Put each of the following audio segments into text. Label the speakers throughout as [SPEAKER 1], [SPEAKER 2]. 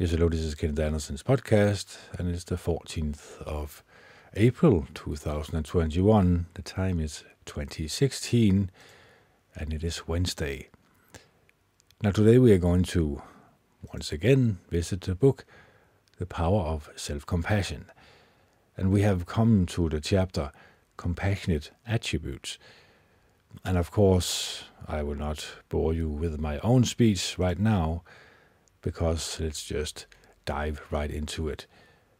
[SPEAKER 1] Yes, hello, this is Kenneth Anderson's podcast, and it's the 14th of April 2021. The time is 2016, and it is Wednesday. Now, today we are going to once again visit the book, The Power of Self Compassion. And we have come to the chapter Compassionate Attributes. And of course, I will not bore you with my own speech right now because let's just dive right into it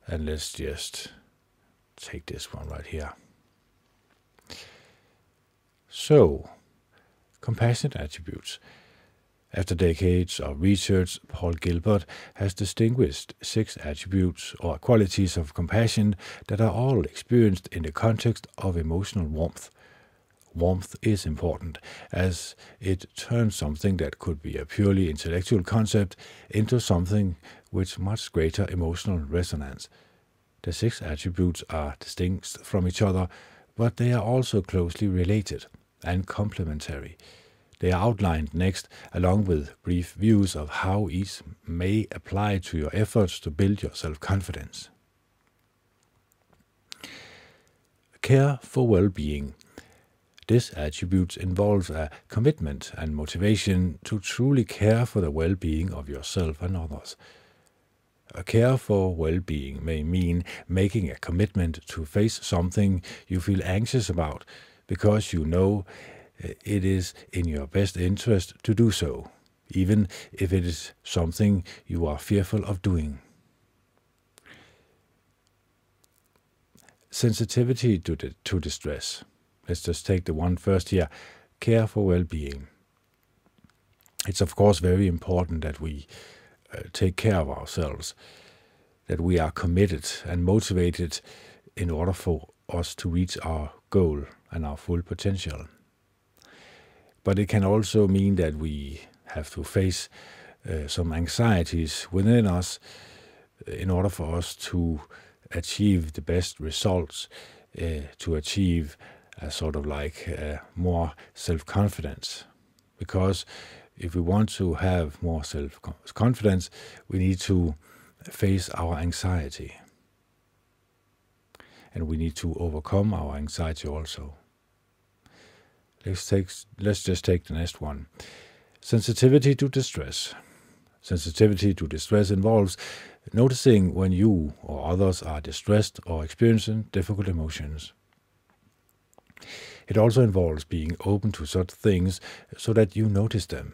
[SPEAKER 1] and let's just take this one right here. So, compassionate attributes. After decades of research, Paul Gilbert has distinguished six attributes or qualities of compassion that are all experienced in the context of emotional warmth warmth is important, as it turns something that could be a purely intellectual concept into something with much greater emotional resonance. The six attributes are distinct from each other, but they are also closely related and complementary. They are outlined next, along with brief views of how each may apply to your efforts to build your self confidence. Care for well being this attribute involves a commitment and motivation to truly care for the well being of yourself and others. A care for well being may mean making a commitment to face something you feel anxious about because you know eh, it is in your best interest to do so, even if it is something you are fearful of doing. Sensitivity to, to distress let's just take the one first here care for well being. It's, of course, very important that we uh, take care of ourselves, that we are committed and motivated in order for us to reach our goal and our full potential. But it can also mean that we have to face uh, some anxieties within us uh, in order for us to achieve the best results, uh, to achieve a sort of like uh, more self confidence. Because if we want to have more self confidence, we need to face our anxiety. And we need to overcome our anxiety also. Let's, take, let's just take the next one sensitivity to distress. Sensitivity to distress involves noticing when you or others are distressed or experiencing difficult emotions. It also involves being open to such things so that you notice them.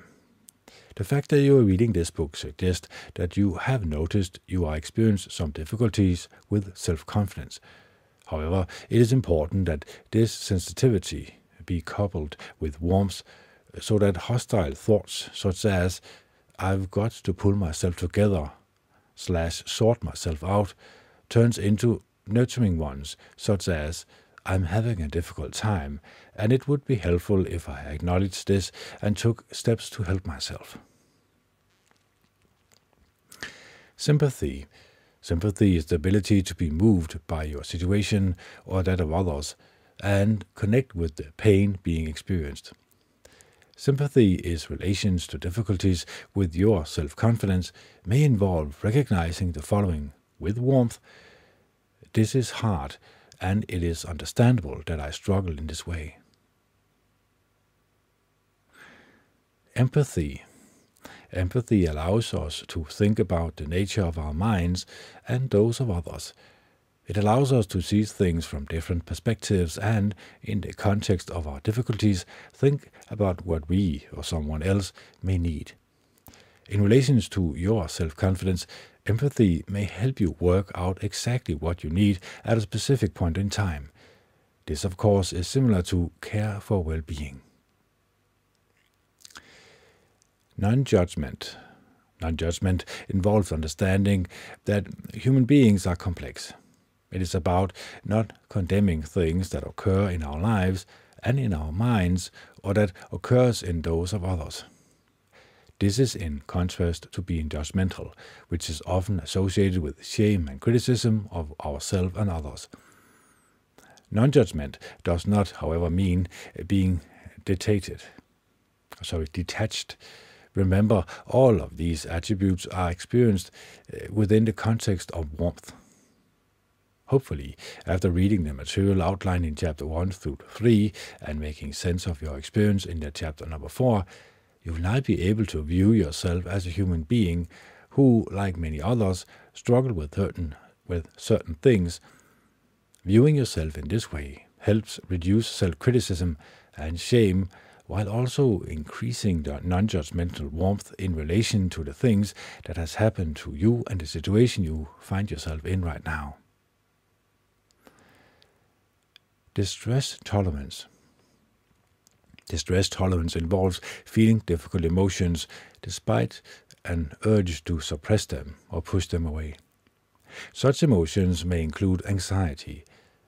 [SPEAKER 1] The fact that you are reading this book suggests that you have noticed you are experiencing some difficulties with self confidence. However, it is important that this sensitivity be coupled with warmth so that hostile thoughts, such as, I've got to pull myself together, slash, sort myself out, turns into nurturing ones, such as, I'm having a difficult time, and it would be helpful if I acknowledged this and took steps to help myself. Sympathy. Sympathy is the ability to be moved by your situation or that of others and connect with the pain being experienced. Sympathy is relations to difficulties with your self confidence may involve recognizing the following with warmth. This is hard and it is understandable that I struggle in this way. Empathy. Empathy allows us to think about the nature of our minds and those of others. It allows us to see things from different perspectives and, in the context of our difficulties, think about what we or someone else may need. In relation to your self confidence, empathy may help you work out exactly what you need at a specific point in time. This, of course, is similar to care for well being. Non judgment. Non judgment involves understanding that human beings are complex. It is about not condemning things that occur in our lives and in our minds or that occurs in those of others. This is in contrast to being judgmental, which is often associated with shame and criticism of ourselves and others. Non judgment does not, however, mean being detated, sorry, detached, Remember, all of these attributes are experienced uh, within the context of warmth. Hopefully, after reading the material outlined in chapter 1 through 3 and making sense of your experience in the chapter number 4, you will now be able to view yourself as a human being who, like many others, struggle with certain, with certain things. Viewing yourself in this way helps reduce self criticism and shame while also increasing the non-judgmental warmth in relation to the things that has happened to you and the situation you find yourself in right now. Distress tolerance. Distress tolerance involves feeling difficult emotions despite an urge to suppress them or push them away. Such emotions may include anxiety,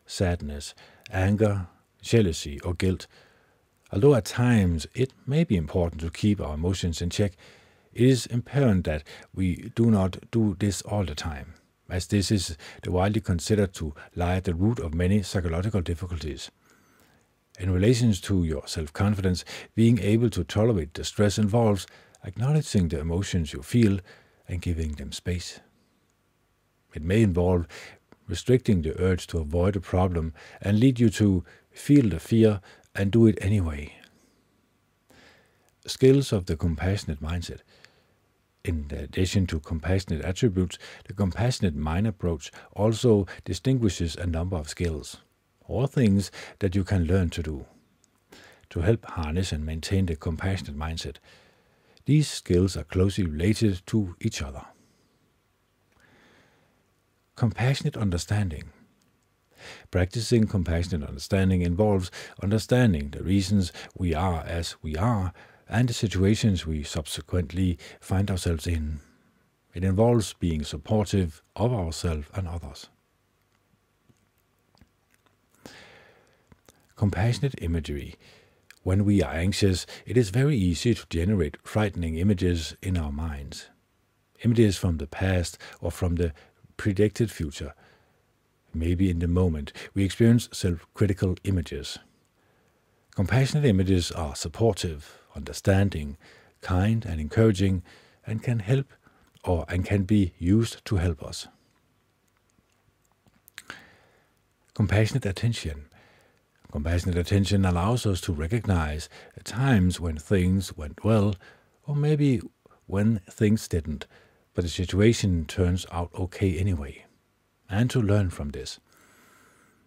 [SPEAKER 1] sadness, anger, jealousy, or guilt, Although at times it may be important to keep our emotions in check, it is apparent that we do not do this all the time, as this is widely considered to lie at the root of many psychological difficulties. In relation to your self confidence, being able to tolerate the stress involves acknowledging the emotions you feel and giving them space. It may involve restricting the urge to avoid a problem and lead you to feel the fear and do it anyway. Skills of the compassionate mindset. In addition to compassionate attributes, the compassionate mind approach also distinguishes a number of skills, or things that you can learn to do, to help harness and maintain the compassionate mindset. These skills are closely related to each other. Compassionate understanding. Practicing compassionate understanding involves understanding the reasons we are as we are and the situations we subsequently find ourselves in. It involves being supportive of ourselves and others. Compassionate imagery. When we are anxious, it is very easy to generate frightening images in our minds. Images from the past or from the predicted future maybe in the moment, we experience self critical images. Compassionate images are supportive, understanding, kind, and encouraging, and can help or and can be used to help us. Compassionate attention. Compassionate attention allows us to recognize at times when things went well, or maybe when things didn't, but the situation turns out okay anyway and to learn from this.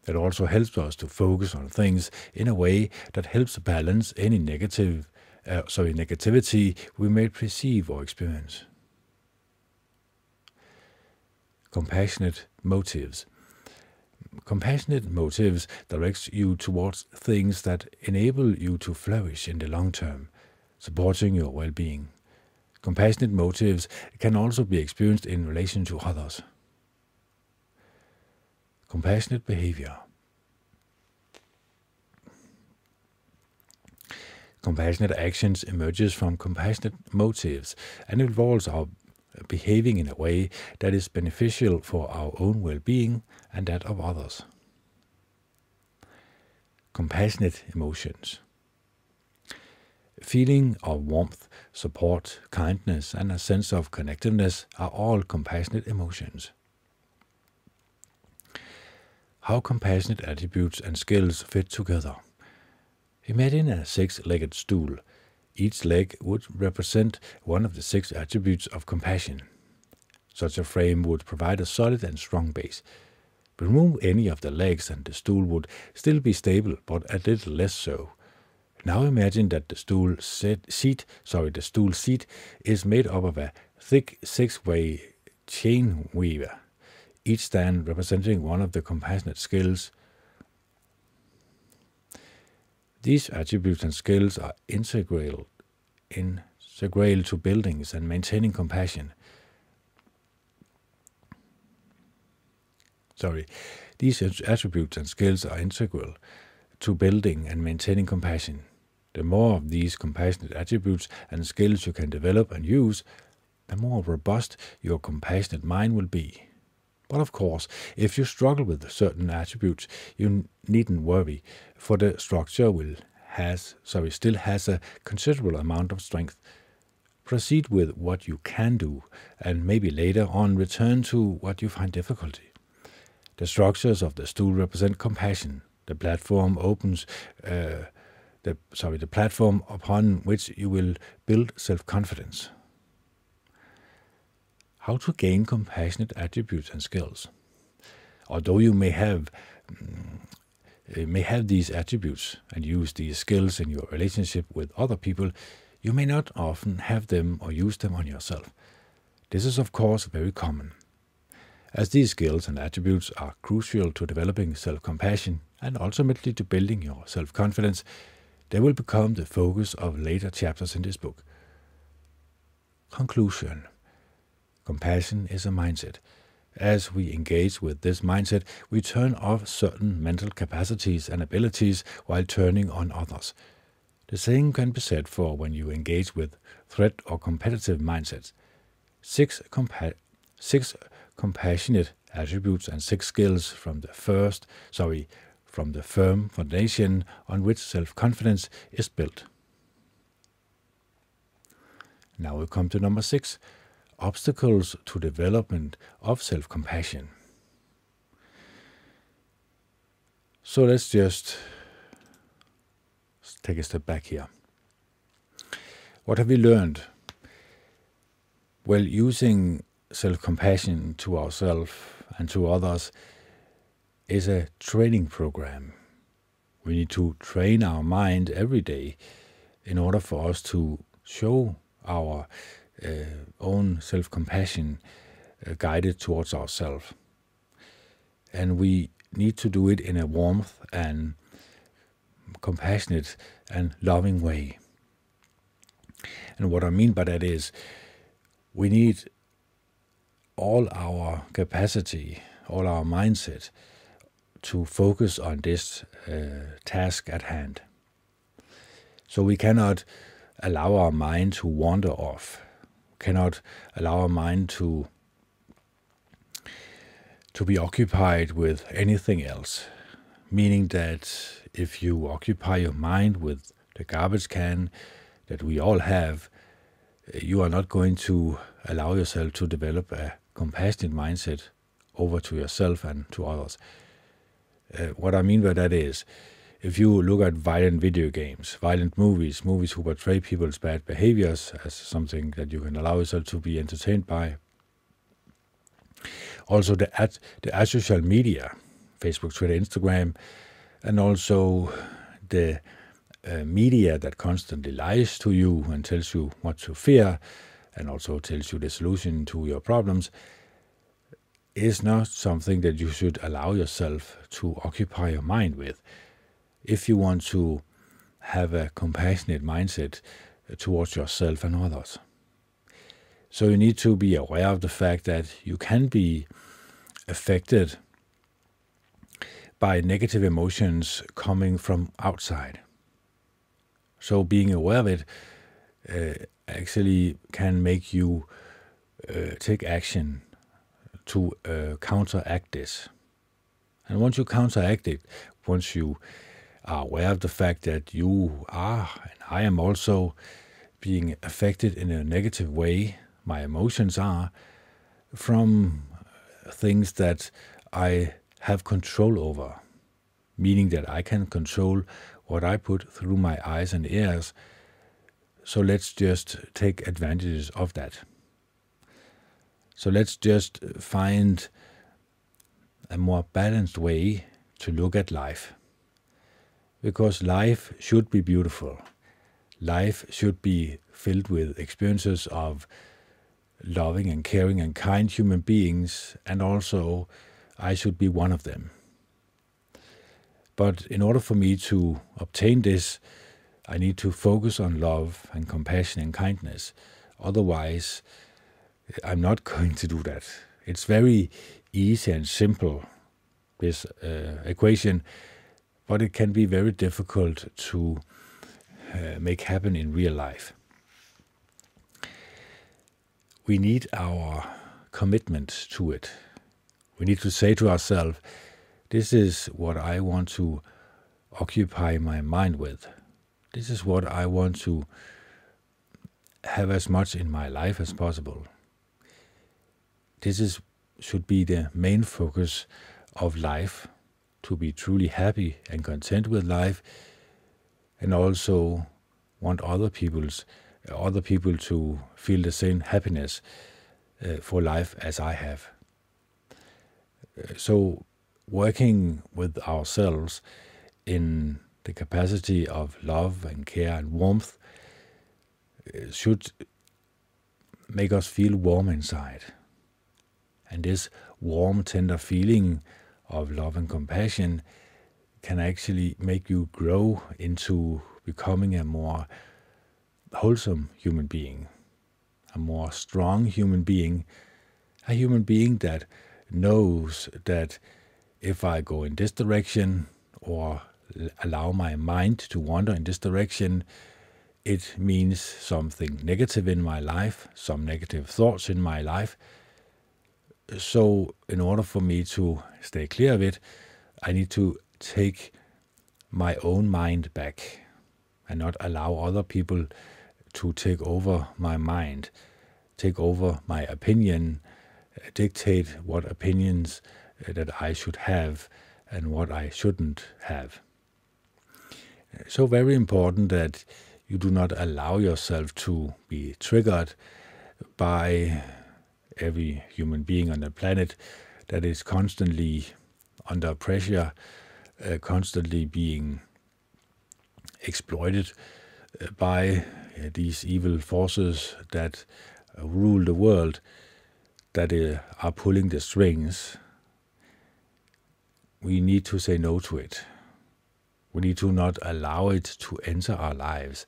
[SPEAKER 1] It also helps us to focus on things in a way that helps balance any negative, uh, sorry, negativity we may perceive or experience. Compassionate motives. Compassionate motives directs you towards things that enable you to flourish in the long term, supporting your well-being. Compassionate motives can also be experienced in relation to others. Compassionate behavior. Compassionate actions emerges from compassionate motives and involves our behaving in a way that is beneficial for our own well-being and that of others. Compassionate emotions. Feeling of warmth, support, kindness, and a sense of connectedness are all compassionate emotions how compassionate attributes and skills fit together. Imagine a six-legged stool. Each leg would represent one of the six attributes of compassion. Such a frame would provide a solid and strong base. Remove any of the legs and the stool would still be stable, but a little less so. Now imagine that the stool seat, sorry, the stool seat is made up of a thick six-way chain weaver each stand representing one of the compassionate skills. These attributes and skills are integral, integral to buildings and maintaining compassion. Sorry, these attributes and skills are integral to building and maintaining compassion. The more of these compassionate attributes and skills you can develop and use, the more robust your compassionate mind will be. But of course, if you struggle with certain attributes, you needn't worry, for the structure will has sorry still has a considerable amount of strength. Proceed with what you can do, and maybe later on return to what you find difficulty. The structures of the stool represent compassion. The platform opens, uh, the sorry, the platform upon which you will build self-confidence. How to gain compassionate attributes and skills. Although you may have mm, may have these attributes and use these skills in your relationship with other people, you may not often have them or use them on yourself. This is, of course, very common. As these skills and attributes are crucial to developing self compassion and ultimately to building your self confidence, they will become the focus of later chapters in this book. Conclusion Compassion is a mindset. As we engage with this mindset, we turn off certain mental capacities and abilities while turning on others. The same can be said for when you engage with threat or competitive mindsets. Six, compa- six compassionate attributes and six skills from the first, sorry, from the firm foundation on which self-confidence is built. Now we come to number six, obstacles to development of self-compassion. So let's just take a step back here. What have we learned? Well, using self compassion to ourselves and to others is a training program. We need to train our mind every day in order for us to show our own self compassion uh, guided towards ourselves. And we need to do it in a warmth and compassionate and loving way. And what I mean by that is we need all our capacity, all our mindset to focus on this uh, task at hand. So we cannot allow our mind to wander off, cannot allow our mind to to be occupied with anything else, meaning that if you occupy your mind with the garbage can that we all have, you are not going to allow yourself to develop a compassionate mindset over to yourself and to others. Uh, what I mean by that is, if you look at violent video games, violent movies, movies who portray people's bad behaviors as something that you can allow yourself to be entertained by, also the ad, the social media, Facebook, Twitter, Instagram, and also the uh, media that constantly lies to you and tells you what to fear and also tells you the solution to your problems is not something that you should allow yourself to occupy your mind with. If you want to have a compassionate mindset towards yourself and others. So you need to be aware of the fact that you can be affected by negative emotions coming from outside. So being aware of it uh, actually can make you uh, take action to uh, counteract this. And once you counteract it, once you are aware of the fact that you are, and I am also being affected in a negative way, my emotions are, from things that I have control over, meaning that I can control what I put through my eyes and ears. So let's just take advantages of that. So let's just find a more balanced way to look at life. Because life should be beautiful. Life should be filled with experiences of loving and caring and kind human beings, and also I should be one of them. But in order for me to obtain this, I need to focus on love and compassion and kindness. Otherwise, I'm not going to do that. It's very easy and simple, this uh, equation, but it can be very difficult to uh, make happen in real life. We need our commitment to it. We need to say to ourselves, this is what I want to occupy my mind with. This is what I want to have as much in my life as possible. This is should be the main focus of life to be truly happy and content with life and also want other people's other people to feel the same happiness uh, for life as I have. Uh, so working with ourselves in the capacity of love and care and warmth uh, should make us feel warm inside. And this warm, tender feeling of love and compassion can actually make you grow into becoming a more wholesome human being, a more strong human being, a human being that knows that if I go in this direction or allow my mind to wander in this direction, it means something negative in my life, some negative thoughts in my life. So, in order for me to stay clear of it, I need to take my own mind back and not allow other people to take over my mind, take over my opinion, dictate what opinions eh, that I should have and what I shouldn't have. So, very important that you do not allow yourself to be triggered by every human being on the planet that is constantly under pressure, uh, constantly being exploited uh, by uh, these evil forces that uh, rule the world, that are pulling the strings. We need to say no to it. We need to not allow it to enter our lives.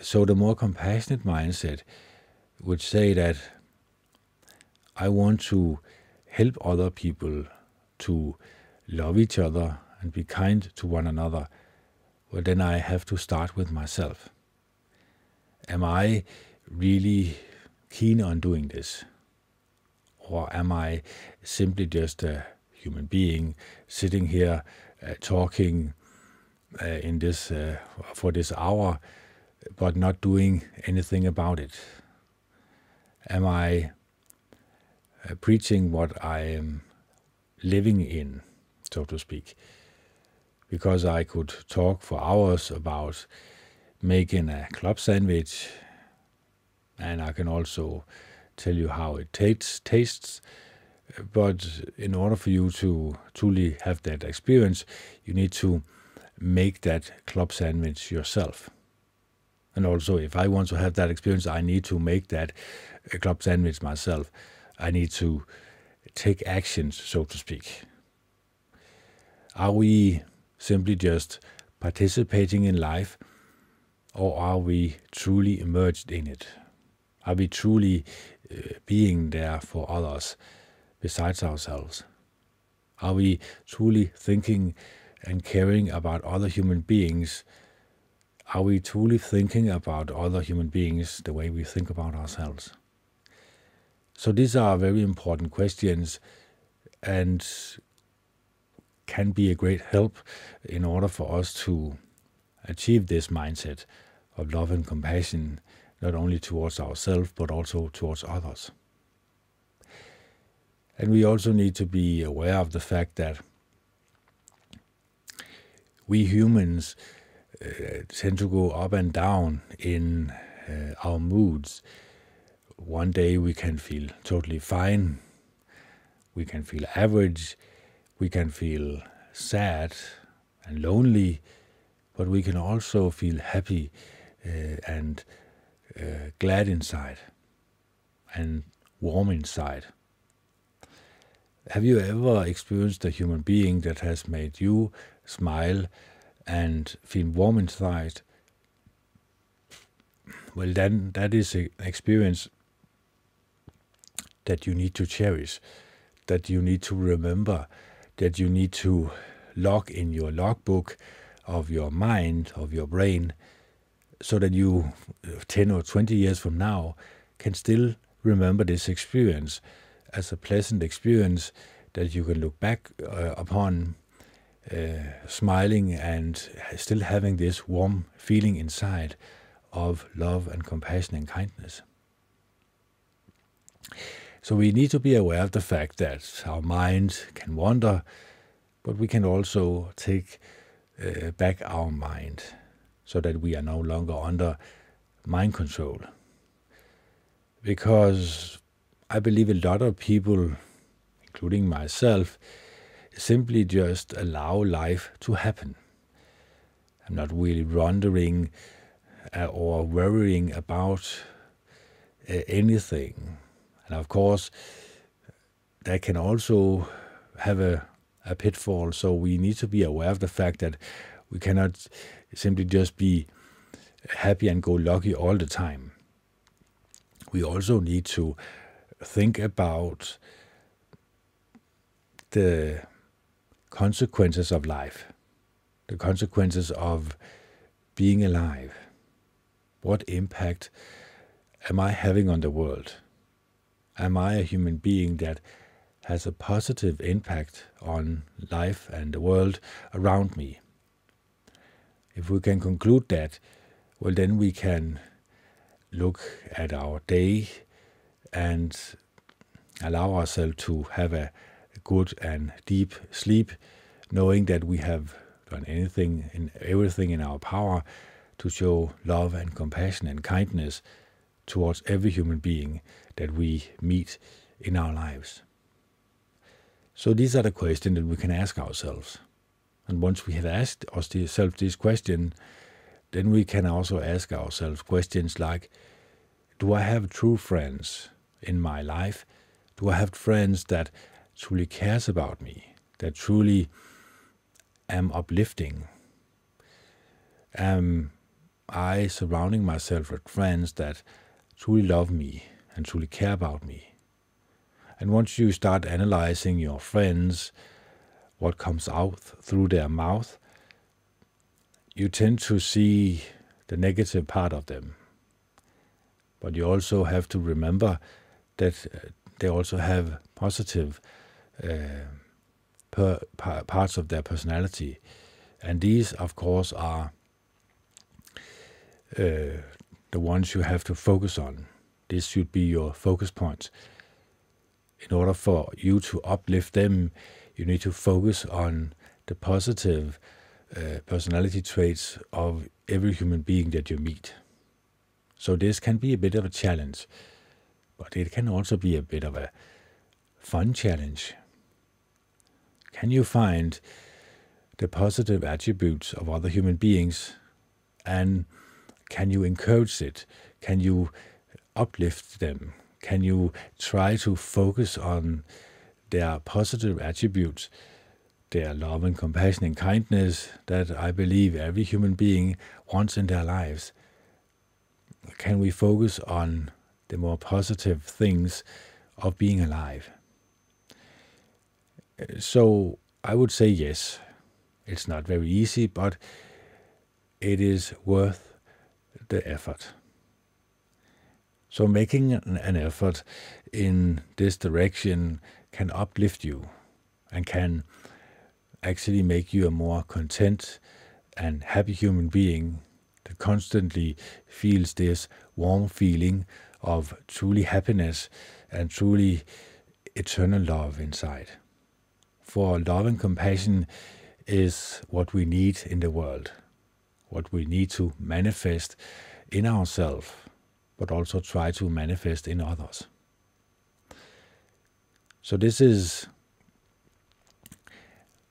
[SPEAKER 1] So, the more compassionate mindset would say that I want to help other people to love each other and be kind to one another, well, then I have to start with myself. Am I really keen on doing this? Or am I simply just a human being sitting here uh, talking uh, in this uh, for this hour, but not doing anything about it? Am I uh, preaching what I am living in, so to speak? Because I could talk for hours about making a club sandwich, and I can also tell you how it tastes. tastes but in order for you to truly have that experience, you need to make that club sandwich yourself. And also, if I want to have that experience, I need to make that uh, club sandwich myself. I need to take actions, so to speak. Are we simply just participating in life, or are we truly immersed in it? Are we truly uh, being there for others? besides ourselves? Are we truly thinking and caring about other human beings? Are we truly thinking about other human beings the way we think about ourselves? So these are very important questions and can be a great help in order for us to achieve this mindset of love and compassion, not only towards ourselves, but also towards others. And we also need to be aware of the fact that we humans uh, tend to go up and down in uh, our moods. One day we can feel totally fine, we can feel average, we can feel sad and lonely, but we can also feel happy uh, and uh, glad inside and warm inside. Have you ever experienced a human being that has made you smile and feel warm inside? Well, then that is an experience that you need to cherish, that you need to remember, that you need to log in your logbook of your mind, of your brain, so that you, 10 or 20 years from now, can still remember this experience as a pleasant experience that you can look back uh, upon uh, smiling and still having this warm feeling inside of love and compassion and kindness. So we need to be aware of the fact that our mind can wander, but we can also take uh, back our mind so that we are no longer under mind control. Because I believe a lot of people, including myself, simply just allow life to happen. I'm not really wondering uh, or worrying about uh, anything. And of course, that can also have a, a pitfall. So we need to be aware of the fact that we cannot simply just be happy and go lucky all the time. We also need to think about the consequences of life, the consequences of being alive. What impact am I having on the world? Am I a human being that has a positive impact on life and the world around me? If we can conclude that, well, then we can look at our day and allow ourselves to have a good and deep sleep, knowing that we have done anything and everything in our power to show love and compassion and kindness towards every human being that we meet in our lives. So these are the questions that we can ask ourselves. And once we have asked ourselves this question, then we can also ask ourselves questions like, do I have true friends in my life? Do I have friends that truly cares about me, that truly am uplifting? Am I surrounding myself with friends that truly love me and truly care about me? And once you start analyzing your friends, what comes out through their mouth, you tend to see the negative part of them. But you also have to remember that uh, they also have positive uh, per, par, parts of their personality. And these, of course, are uh, the ones you have to focus on. This should be your focus point. In order for you to uplift them, you need to focus on the positive uh, personality traits of every human being that you meet. So this can be a bit of a challenge, but it can also be a bit of a fun challenge. Can you find the positive attributes of other human beings and can you encourage it? Can you uplift them? Can you try to focus on their positive attributes, their love and compassion and kindness that I believe every human being wants in their lives? Can we focus on the more positive things of being alive? So I would say yes. It's not very easy, but it is worth the effort. So making an effort in this direction can uplift you and can actually make you a more content and happy human being that constantly feels this warm feeling of truly happiness and truly eternal love inside. For love and compassion is what we need in the world, what we need to manifest in ourselves, but also try to manifest in others. So, this is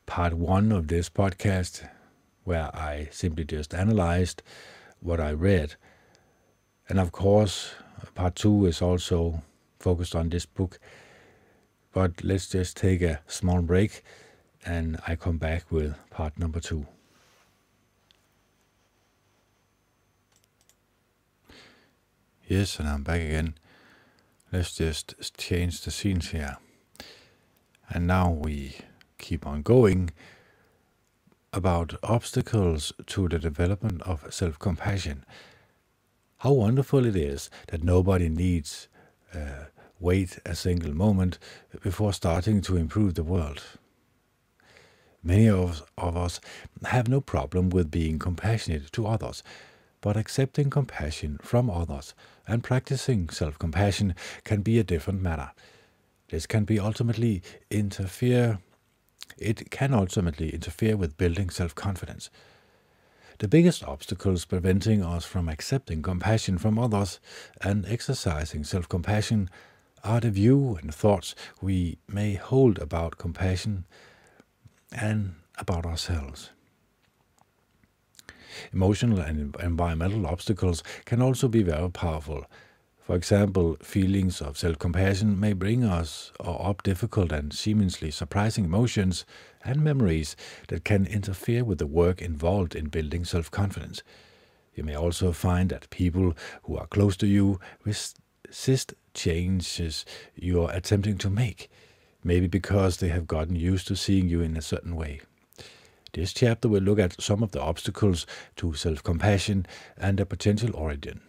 [SPEAKER 1] part one of this podcast where I simply just analyzed what I read. And of course, part two is also focused on this book. But let's just take a small break and I come back with part number two. Yes, and I'm back again. Let's just change the scenes here. And now we keep on going about obstacles to the development of self compassion. How wonderful it is that nobody needs uh, wait a single moment before starting to improve the world. Many of, of us have no problem with being compassionate to others, but accepting compassion from others and practicing self compassion can be a different matter. This can be ultimately interfere it can ultimately interfere with building self confidence. The biggest obstacles preventing us from accepting compassion from others and exercising self compassion are the view and thoughts we may hold about compassion and about ourselves. Emotional and environmental obstacles can also be very powerful. For example, feelings of self compassion may bring us up difficult and seemingly surprising emotions and memories that can interfere with the work involved in building self confidence. You may also find that people who are close to you resist changes you are attempting to make, maybe because they have gotten used to seeing you in a certain way. This chapter will look at some of the obstacles to self compassion and their potential origin.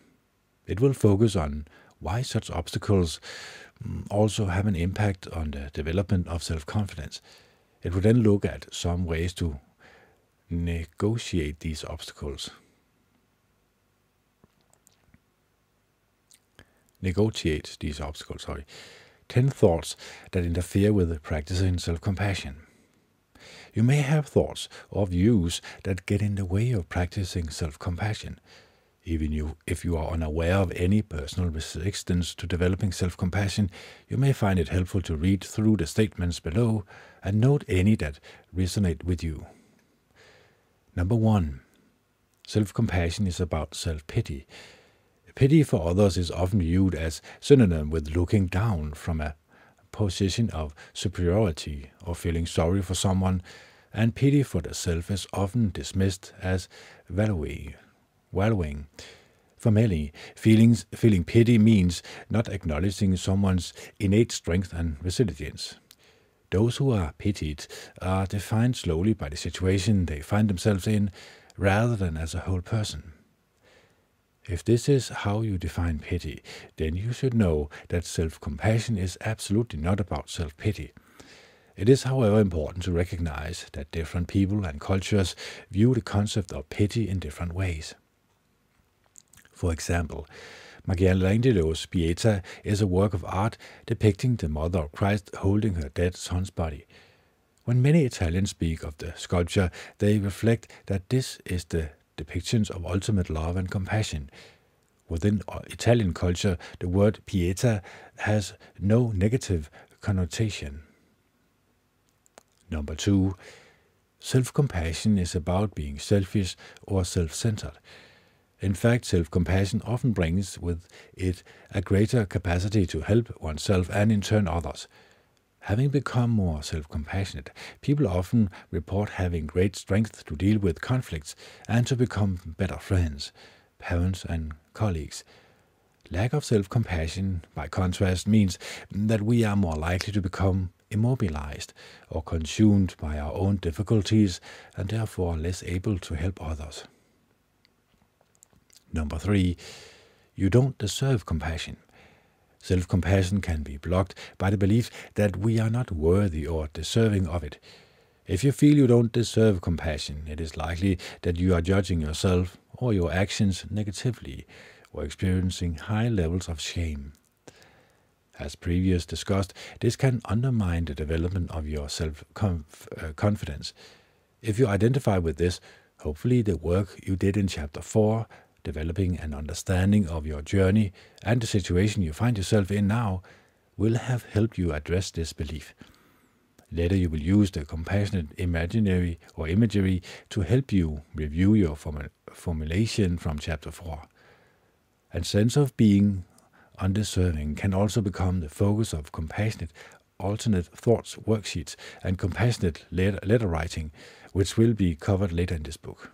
[SPEAKER 1] It will focus on why such obstacles mm, also have an impact on the development of self confidence. It will then look at some ways to negotiate these obstacles. Negotiate these obstacles, sorry. 10 thoughts that interfere with practicing self compassion. You may have thoughts or views that get in the way of practicing self compassion. Even you, if you are unaware of any personal resistance to developing self compassion, you may find it helpful to read through the statements below and note any that resonate with you. Number one, self compassion is about self pity. Pity for others is often viewed as synonym with looking down from a position of superiority or feeling sorry for someone, and pity for the self is often dismissed as valuing. For many, feelings, feeling pity means not acknowledging someone's innate strength and resilience. Those who are pitied are defined slowly by the situation they find themselves in rather than as a whole person. If this is how you define pity, then you should know that self compassion is absolutely not about self pity. It is, however, important to recognize that different people and cultures view the concept of pity in different ways. For example, Michelangelo's Pieta is a work of art depicting the Mother of Christ holding her dead son's body. When many Italians speak of the sculpture, they reflect that this is the depictions of ultimate love and compassion. Within uh, Italian culture, the word pieta has no negative connotation. Number two, self compassion is about being selfish or self centered. In fact, self compassion often brings with it a greater capacity to help oneself and in turn others. Having become more self compassionate, people often report having great strength to deal with conflicts and to become better friends, parents, and colleagues. Lack of self compassion, by contrast, means that we are more likely to become immobilized or consumed by our own difficulties and therefore less able to help others. Number three, you don't deserve compassion. Self compassion can be blocked by the belief that we are not worthy or deserving of it. If you feel you don't deserve compassion, it is likely that you are judging yourself or your actions negatively or experiencing high levels of shame. As previously discussed, this can undermine the development of your self uh, confidence. If you identify with this, hopefully the work you did in chapter 4 developing an understanding of your journey and the situation you find yourself in now will have helped you address this belief. Later, you will use the compassionate imaginary or imagery to help you review your form- formulation from chapter 4. And sense of being undeserving can also become the focus of compassionate alternate thoughts worksheets and compassionate letter, letter writing, which will be covered later in this book.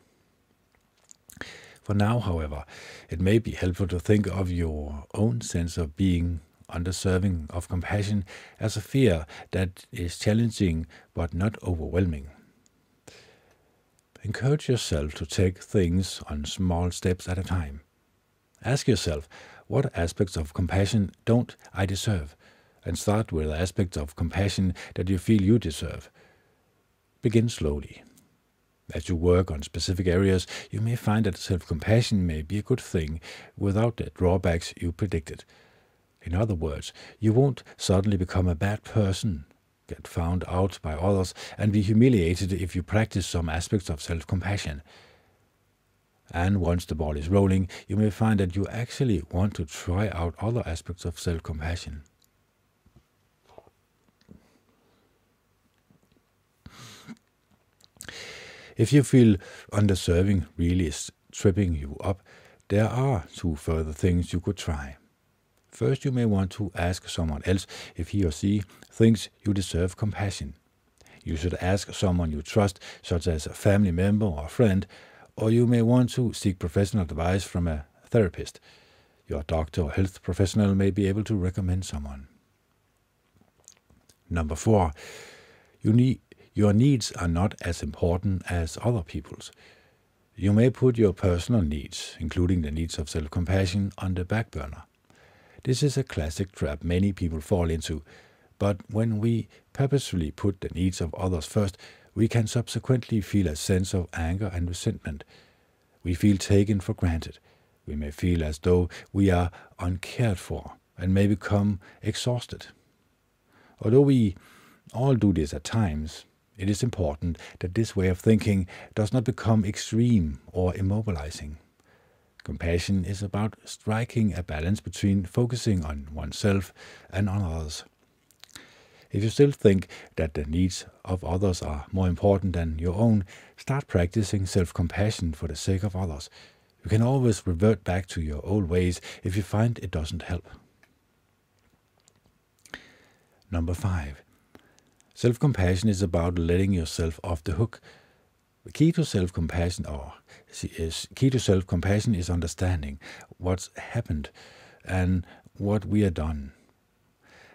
[SPEAKER 1] For now, however, it may be helpful to think of your own sense of being undeserving of compassion as a fear that is challenging but not overwhelming. Encourage yourself to take things on small steps at a time. Ask yourself, what aspects of compassion don't I deserve? And start with the aspects of compassion that you feel you deserve. Begin slowly. As you work on specific areas, you may find that self compassion may be a good thing without the drawbacks you predicted. In other words, you won't suddenly become a bad person, get found out by others, and be humiliated if you practice some aspects of self compassion. And once the ball is rolling, you may find that you actually want to try out other aspects of self compassion. If you feel underserving really is tripping you up, there are two further things you could try. First, you may want to ask someone else if he or she thinks you deserve compassion. You should ask someone you trust, such as a family member or a friend, or you may want to seek professional advice from a therapist. Your doctor or health professional may be able to recommend someone. Number four, you need, your needs are not as important as other people's. You may put your personal needs, including the needs of self compassion, on the back burner. This is a classic trap many people fall into, but when we purposefully put the needs of others first, we can subsequently feel a sense of anger and resentment. We feel taken for granted. We may feel as though we are uncared for and may become exhausted. Although we all do this at times, it is important that this way of thinking does not become extreme or immobilizing. Compassion is about striking a balance between focusing on oneself and on others. If you still think that the needs of others are more important than your own, start practicing self compassion for the sake of others. You can always revert back to your old ways if you find it doesn't help. Number five, Self compassion is about letting yourself off the hook. The key to self compassion, or is key to self compassion, is understanding what's happened and what we are done,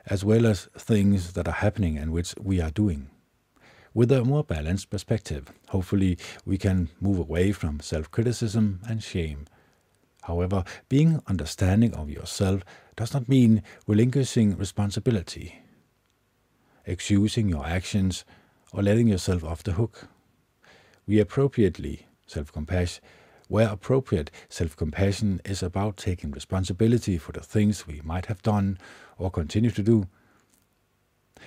[SPEAKER 1] as well as things that are happening and which we are doing. With a more balanced perspective, hopefully we can move away from self criticism and shame. However, being understanding of yourself does not mean relinquishing responsibility excusing your actions, or letting yourself off the hook. We appropriately self-compassion where appropriate, self-compassion is about taking responsibility for the things we might have done or continue to do.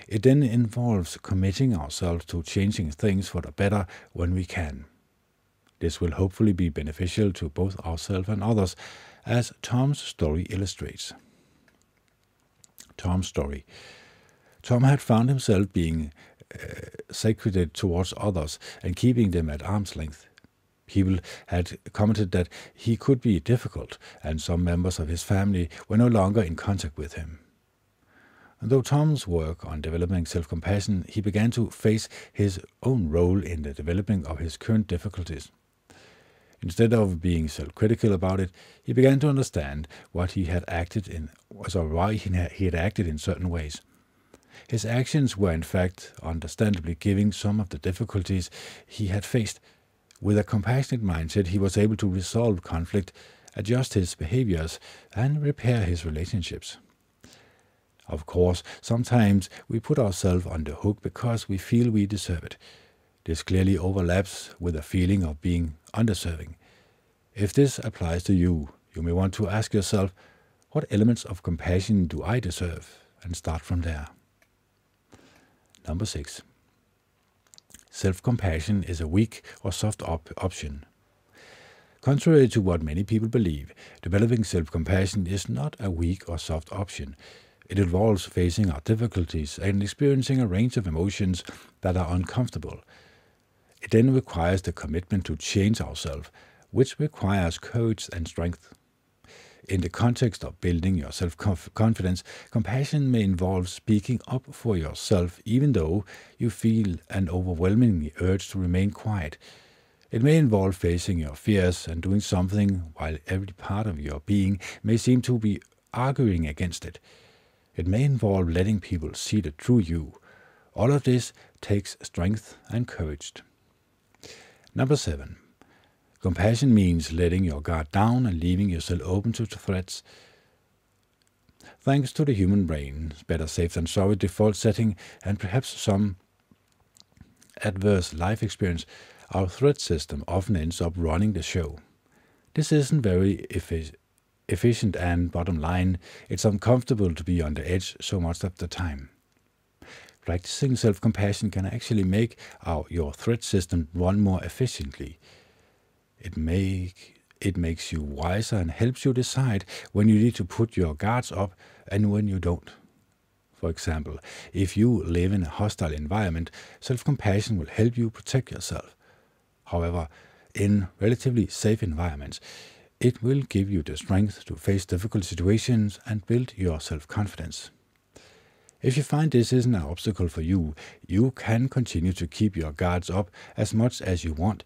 [SPEAKER 1] It then involves committing ourselves to changing things for the better when we can. This will hopefully be beneficial to both ourselves and others, as Tom's story illustrates. Tom's story. Tom had found himself being uh, towards others and keeping them at arm's length. People had commented that he could be difficult, and some members of his family were no longer in contact with him. And though Tom's work on developing self compassion, he began to face his own role in the developing of his current difficulties. Instead of being self critical about it, he began to understand what he had acted in, or why he had acted in certain ways. His actions were in fact understandably giving some of the difficulties he had faced. With a compassionate mindset, he was able to resolve conflict, adjust his behaviors, and repair his relationships. Of course, sometimes we put ourselves on the hook because we feel we deserve it. This clearly overlaps with a feeling of being underserving. If this applies to you, you may want to ask yourself, what elements of compassion do I deserve? And start from there. Number six. Self compassion is a weak or soft op- option. Contrary to what many people believe, developing self compassion is not a weak or soft option. It involves facing our difficulties and experiencing a range of emotions that are uncomfortable. It then requires the commitment to change ourselves, which requires courage and strength. In the context of building your self confidence, compassion may involve speaking up for yourself even though you feel an overwhelming urge to remain quiet. It may involve facing your fears and doing something while every part of your being may seem to be arguing against it. It may involve letting people see the true you. All of this takes strength and courage. Number seven, Compassion means letting your guard down and leaving yourself open to threats. Thanks to the human brain's better safe than sorry default setting, and perhaps some adverse life experience, our threat system often ends up running the show. This isn't very effi- efficient, and bottom line, it's uncomfortable to be on the edge so much of the time. Practicing self compassion can actually make our, your threat system run more efficiently. It, make, it makes you wiser and helps you decide when you need to put your guards up and when you don't. For example, if you live in a hostile environment, self compassion will help you protect yourself. However, in relatively safe environments, it will give you the strength to face difficult situations and build your self confidence. If you find this isn't an obstacle for you, you can continue to keep your guards up as much as you want.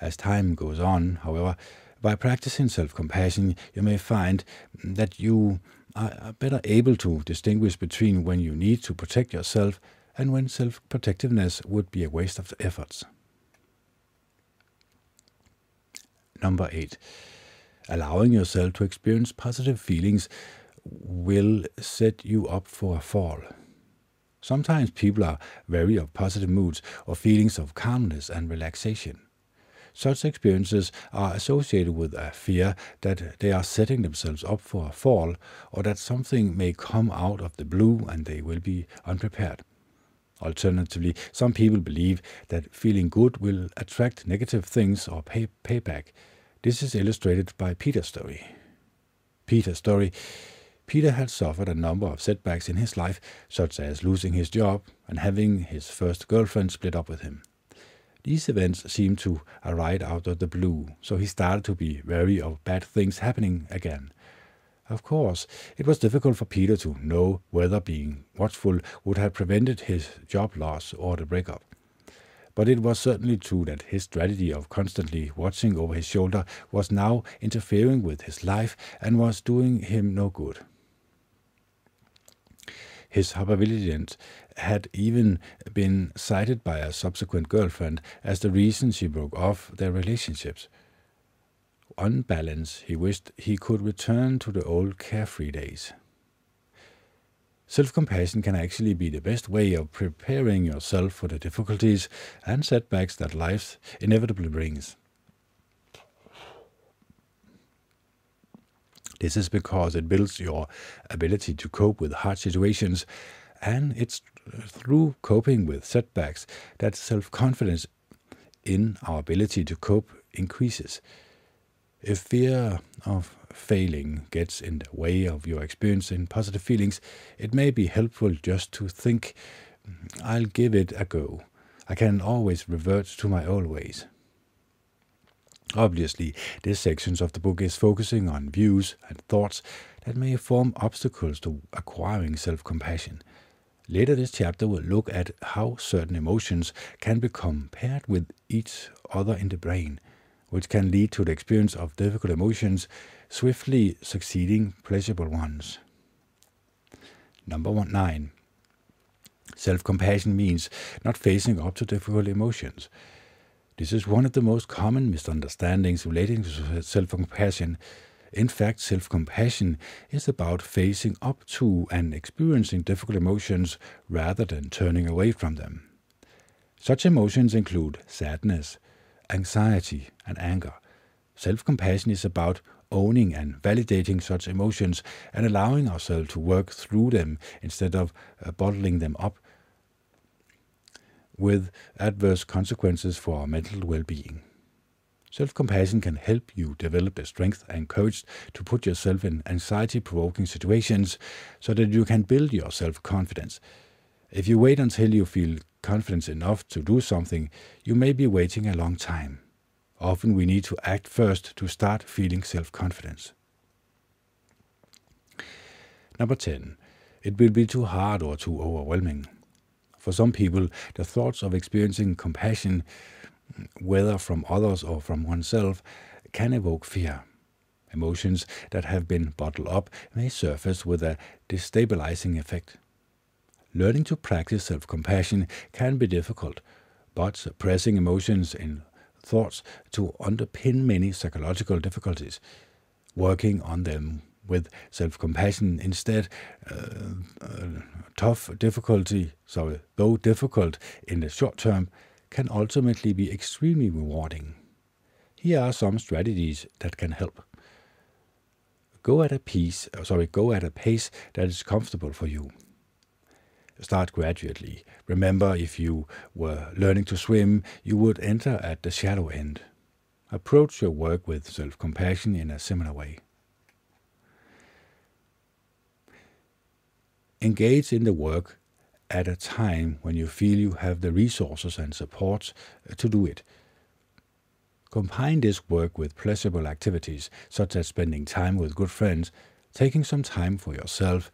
[SPEAKER 1] As time goes on, however, by practicing self compassion, you may find that you are better able to distinguish between when you need to protect yourself and when self protectiveness would be a waste of efforts. Number eight, allowing yourself to experience positive feelings will set you up for a fall. Sometimes people are wary of positive moods or feelings of calmness and relaxation. Such experiences are associated with a fear that they are setting themselves up for a fall or that something may come out of the blue and they will be unprepared. Alternatively, some people believe that feeling good will attract negative things or pay payback. This is illustrated by Peter's story. Peter's story Peter had suffered a number of setbacks in his life, such as losing his job and having his first girlfriend split up with him. These events seemed to arise out of the blue, so he started to be wary of bad things happening again. Of course, it was difficult for Peter to know whether being watchful would have prevented his job loss or the breakup. But it was certainly true that his strategy of constantly watching over his shoulder was now interfering with his life and was doing him no good. His hypervigilance had even been cited by a subsequent girlfriend as the reason she broke off their relationships. On balance, he wished he could return to the old carefree days. Self compassion can actually be the best way of preparing yourself for the difficulties and setbacks that life inevitably brings. This is because it builds your ability to cope with hard situations, and it's through coping with setbacks that self confidence in our ability to cope increases. If fear of failing gets in the way of your experiencing positive feelings, it may be helpful just to think, I'll give it a go. I can always revert to my old ways. Obviously, this section of the book is focusing on views and thoughts that may form obstacles to acquiring self compassion. Later, this chapter will look at how certain emotions can become paired with each other in the brain, which can lead to the experience of difficult emotions swiftly succeeding pleasurable ones. Number one, nine. Self compassion means not facing up to difficult emotions. This is one of the most common misunderstandings relating to self compassion. In fact, self compassion is about facing up to and experiencing difficult emotions rather than turning away from them. Such emotions include sadness, anxiety, and anger. Self compassion is about owning and validating such emotions and allowing ourselves to work through them instead of uh, bottling them up with adverse consequences for our mental well being. Self compassion can help you develop the strength and courage to put yourself in anxiety provoking situations so that you can build your self confidence. If you wait until you feel confidence enough to do something, you may be waiting a long time. Often we need to act first to start feeling self confidence. Number 10. It will be too hard or too overwhelming. For some people, the thoughts of experiencing compassion, whether from others or from oneself, can evoke fear. Emotions that have been bottled up may surface with a destabilizing effect. Learning to practice self compassion can be difficult, but suppressing emotions in thoughts to underpin many psychological difficulties. Working on them with self-compassion instead. Uh, uh, tough difficulty, sorry, though difficult in the short term, can ultimately be extremely rewarding. Here are some strategies that can help. Go at a pace, uh, sorry, go at a pace that is comfortable for you. Start gradually. Remember, if you were learning to swim, you would enter at the shallow end. Approach your work with self compassion in a similar way. Engage in the work at a time when you feel you have the resources and support uh, to do it. Combine this work with pleasurable activities, such as spending time with good friends, taking some time for yourself,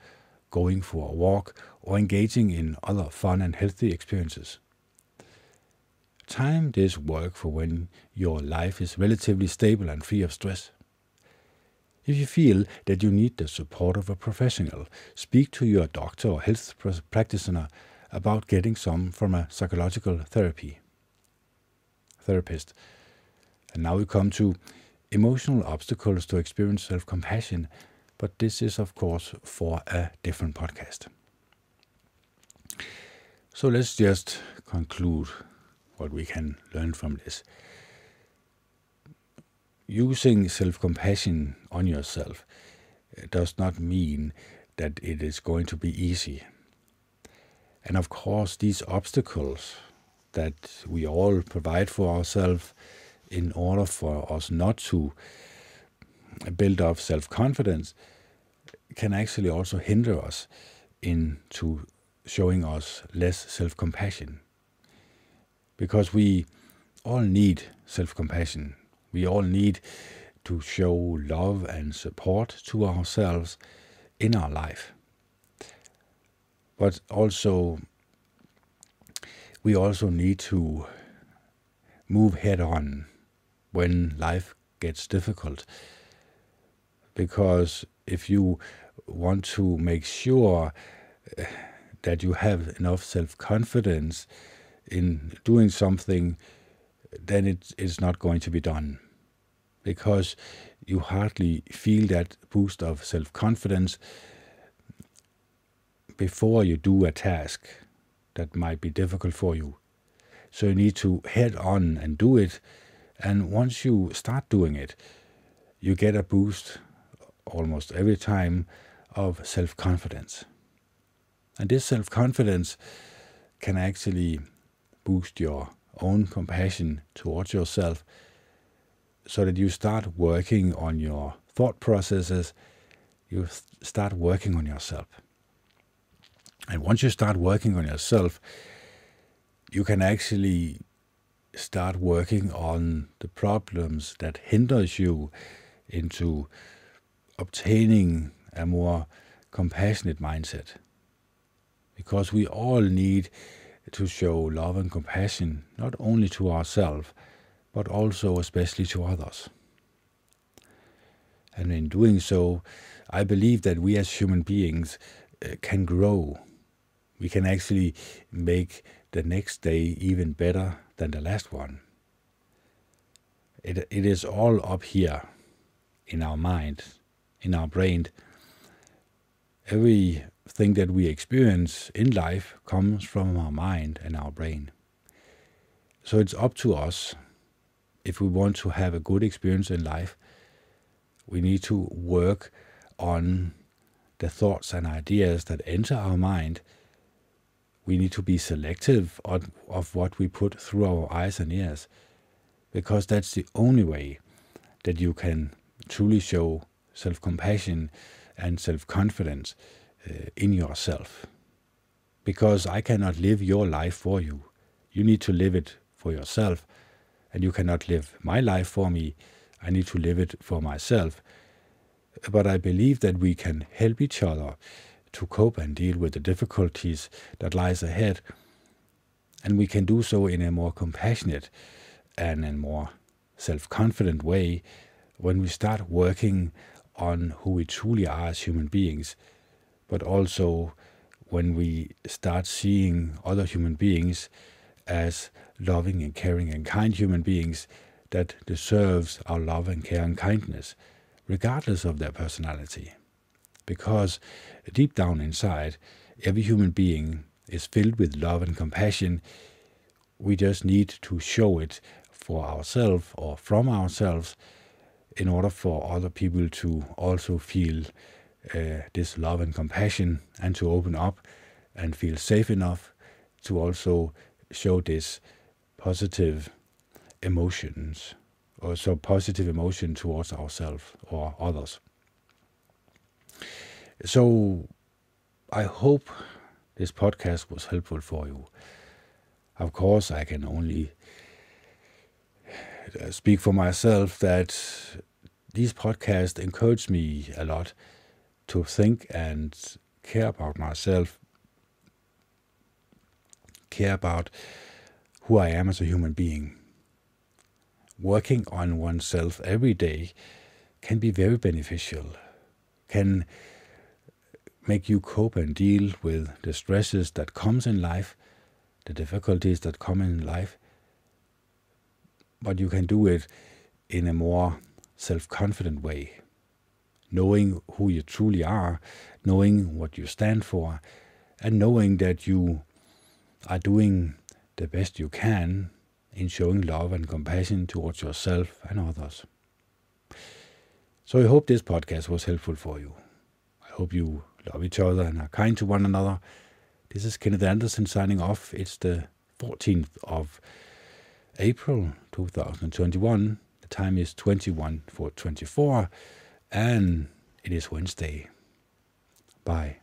[SPEAKER 1] going for a walk, or engaging in other fun and healthy experiences. Time this work for when your life is relatively stable and free of stress. If you feel that you need the support of a professional, speak to your doctor or health practitioner about getting some from a psychological therapy therapist. And now we come to emotional obstacles to experience self-compassion, but this is of course for a different podcast. So let's just conclude what we can learn from this. Using self compassion on yourself does not mean that it is going to be easy. And of course, these obstacles that we all provide for ourselves in order for us not to build up self confidence can actually also hinder us into showing us less self compassion because we all need self compassion. We all need to show love and support to ourselves in our life. But also, we also need to move head on when life gets difficult. Because if you want to make sure eh, that you have enough self confidence in doing something, then it is not going to be done. Because you hardly feel that boost of self confidence before you do a task that might be difficult for you. So you need to head on and do it. And once you start doing it, you get a boost almost every time of self confidence. And this self confidence can actually boost your own compassion towards yourself so that you start working on your thought processes, you start working on yourself. And once you start working on yourself, you can actually start working on the problems that hinders you into obtaining a more compassionate mindset. Because we all need to show love and compassion not only to ourselves, but also especially to others. And in doing so, I believe that we as human beings uh, can grow. We can actually make the next day even better than the last one. It, it is all up here in our mind, in our brain. Everything that we experience in life comes from our mind and our brain. So it's up to us if we want to have a good experience in life, we need to work on the thoughts and ideas that enter our mind. We need to be selective of, what we put through our eyes and ears, because that's the only way that you can truly show self compassion and self confidence uh, in yourself. Because I cannot live your life for you. You need to live it for yourself, and you cannot live my life for me. I need to live it for myself. But I believe that we can help each other to cope and deal with the difficulties that lies ahead, and we can do so in a more compassionate and a more self-confident way when we start working on who we truly are as human beings but also when we start seeing other human beings as loving and caring and kind human beings that deserves our love and care and kindness, regardless of their personality. Because deep down inside, every human being is filled with love and compassion, we just need to show it for ourselves or from ourselves in order for other people to also feel uh, this love and compassion and to open up and feel safe enough to also show this positive emotions or so positive emotion towards ourselves or others. So I hope this podcast was helpful for you. Of course, I can only uh, speak for myself that these podcasts encourage me a lot to think and care about myself, care about who I am as a human being. Working on oneself every day can be very beneficial, can make you cope and deal with the stresses that comes in life, the difficulties that come in life, but you can do it in a more self-confident way, knowing who you truly are, knowing what you stand for, and knowing that you are doing the best you can in showing love and compassion towards yourself and others. So I hope this podcast was helpful for you. I hope you love each other and are kind to one another. This is Kenneth Anderson signing off. It's the 14th of April 2021. The time is 21 for 24 and it is Wednesday. Bye.